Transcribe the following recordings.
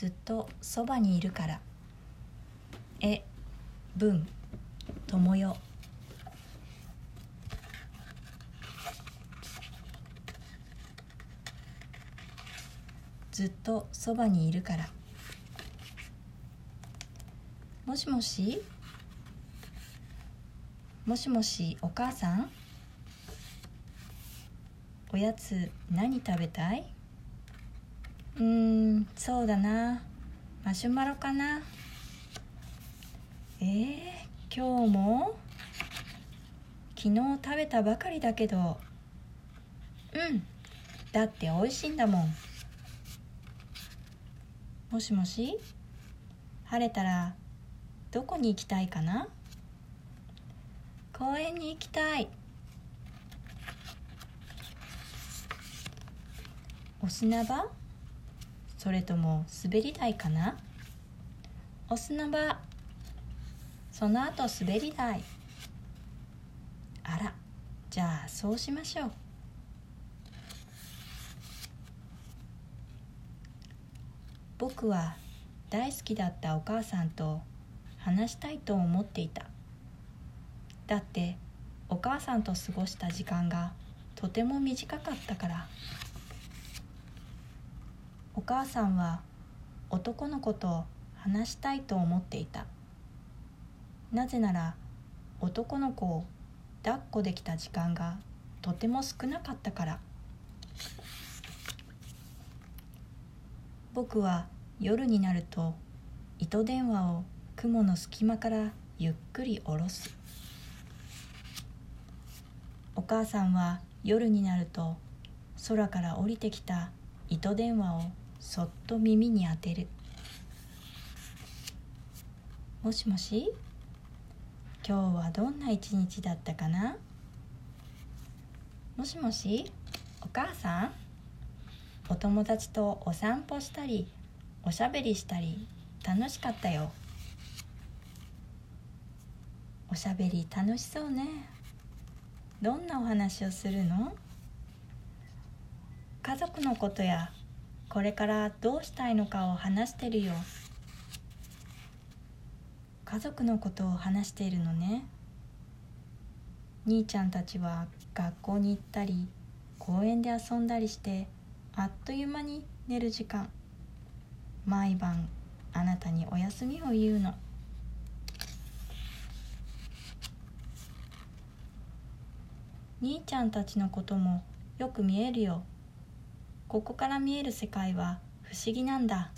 ずっとそばにいるから。え文。友よ。ずっとそばにいるから。もしもし？もしもしお母さん？おやつ何食べたい？うんそうだな。マシュマロかな。えー、今日も？昨日食べたばかりだけど。うんだって美味しいんだもん。もしもし？晴れたらどこに行きたいかな？公園に行きたい。お砂場？それとも滑り台かな？お砂場その後滑り台。あらじゃあそうしましょう。僕は大好きだったお母さんと話したいと思っていた。だってお母さんと過ごした時間がとても短かったから。お母さんは男の子と話したいと思っていた。なぜなら男の子を抱っこできた時間がとても少なかったから。僕は夜になると糸電話を雲の隙間からゆっくり下ろす。お母さんは夜になると空から降りてきた糸電話をそっと耳に当てる。もしもし？今日はどんな一日だったかな？もしもし？お母さん？お友達とお散歩したりおしゃべりしたり楽しかったよ。おしゃべり楽しそうね。どんなお話をするの？家族のことやこれからどうしたいのかを話してるよ。家族のことを話しているのね。兄ちゃんたちは学校に行ったり公園で遊んだりしてあっという間に寝る時間。毎晩あなたにお休みを言うの。兄ちゃんたちのこともよく見えるよ。ここから見える世界は不思議なんだ。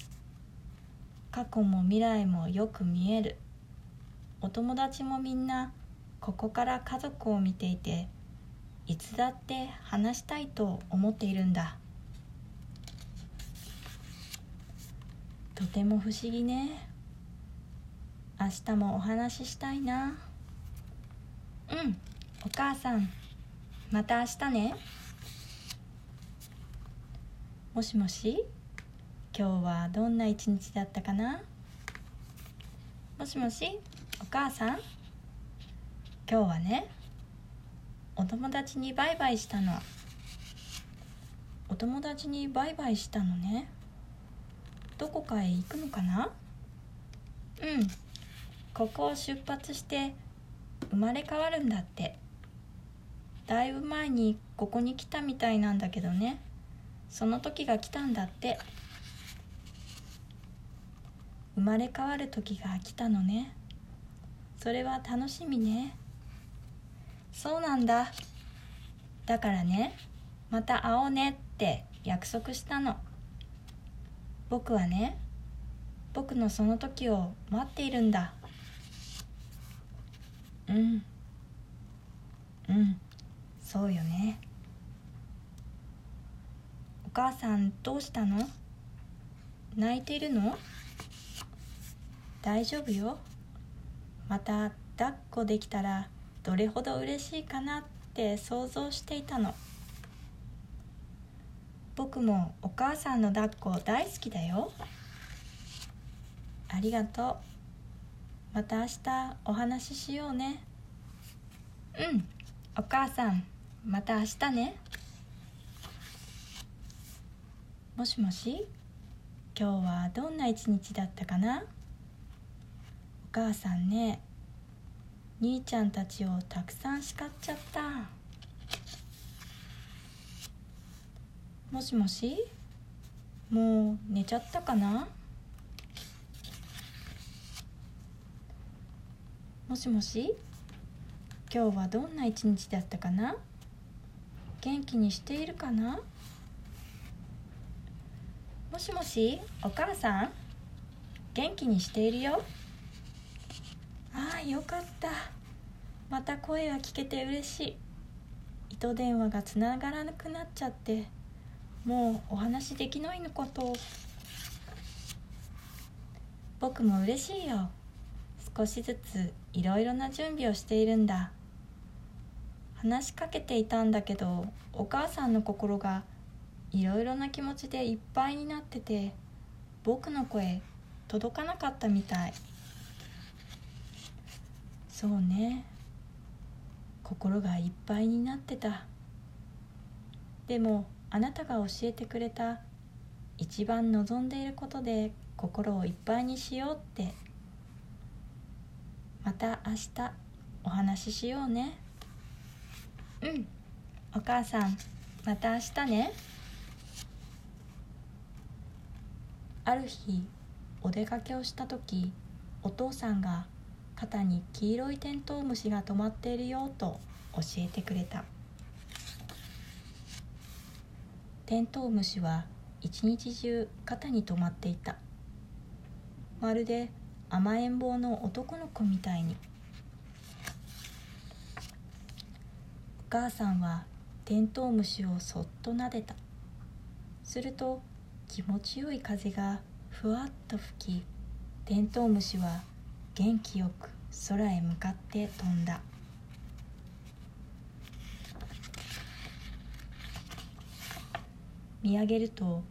過去も未来もよく見える。お友達もみんなここから家族を見ていていつだって話したいと思っているんだ。とても不思議ね。明日もお話ししたいな。うんお母さんまた明日ね。もしもし？今日はどんな一日だったかな？もしもし？お母さん？今日はねお友達にバイバイしたの。お友達にバイバイしたのね。どこかへ行くのかな？うん。ここを出発して生まれ変わるんだって。だいぶ前にここに来たみたいなんだけどね。その時が来たんだって。生まれ変わる時が来たのね。それは楽しみね。そうなんだ。だからねまた会おうねって約束したの。僕はね僕のその時を待っているんだ。うん。うん。そうよね。母さんどうしたの？泣いているの？大丈夫よ。また抱っこできたらどれほど嬉しいかなって想像していたの。僕もお母さんの抱っこ大好きだよ。ありがとう。また明日お話ししようね。うん。お母さんまた明日ね。もしもし？今日はどんな一日だったかな？お母さんね兄ちゃんたちをたくさん叱っちゃった。もしもし？もう寝ちゃったかな？もしもし？今日はどんな一日だったかな？元気にしているかな？もしもしお母さん元気にしているよ？ああよかった。また声が聞けて嬉しい。糸電話がつながらなくなっちゃって。もうお話できないのこと。僕も嬉しいよ。少しずついろいろな準備をしているんだ。話しかけていたんだけどお母さんの心がいろいろな気持ちでいっぱいになってて僕の声届かなかったみたい。そうね。心がいっぱいになってた。でもあなたが教えてくれた一番望んでいることで心をいっぱいにしようって。また明日お話ししようね。うん。お母さんまた明日ね。ある日お出かけをした時お父さんが肩に黄色いテントウムシが止まっているよと教えてくれた。テントウムシは一日中肩に止まっていた。まるで甘えん坊の男の子みたいに。お母さんはテントウムシをそっと撫でた。すると気持ちよい風がふわっと吹きテントウムシは元気よく空へ向かって飛んだ。見上げると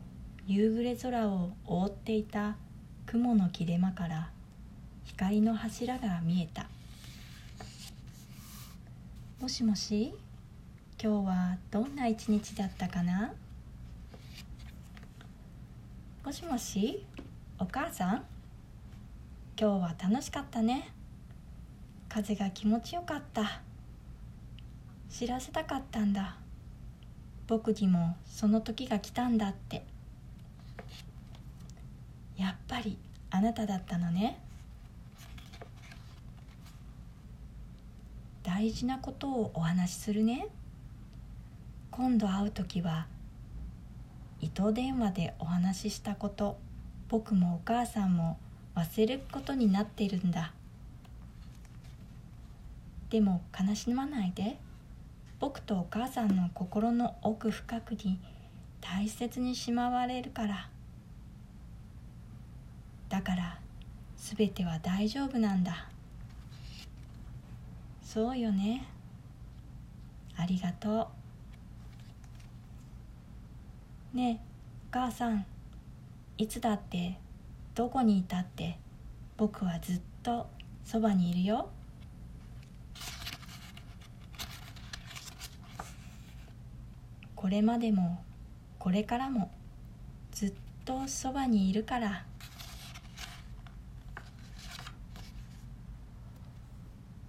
夕暮れ空を覆っていた雲の切れ間から光の柱が見えた。もしもし今日はどんな一日だったかな？もしもし？お母さん？今日は楽しかったね。風が気持ちよかった。知らせたかったんだ。僕にもその時が来たんだって。やっぱりあなただったのね。大事なことをお話しするね。今度会う時は糸電話でお話ししたこと。僕もお母さんも忘れることになってるんだ。でも悲しまないで。僕とお母さんの心の奥深くに大切にしまわれるから。だから全ては大丈夫なんだ。そうよね。ありがとう。ねえお母さんいつだってどこにいたって僕はずっとそばにいるよ。これまでもこれからもずっとそばにいるから。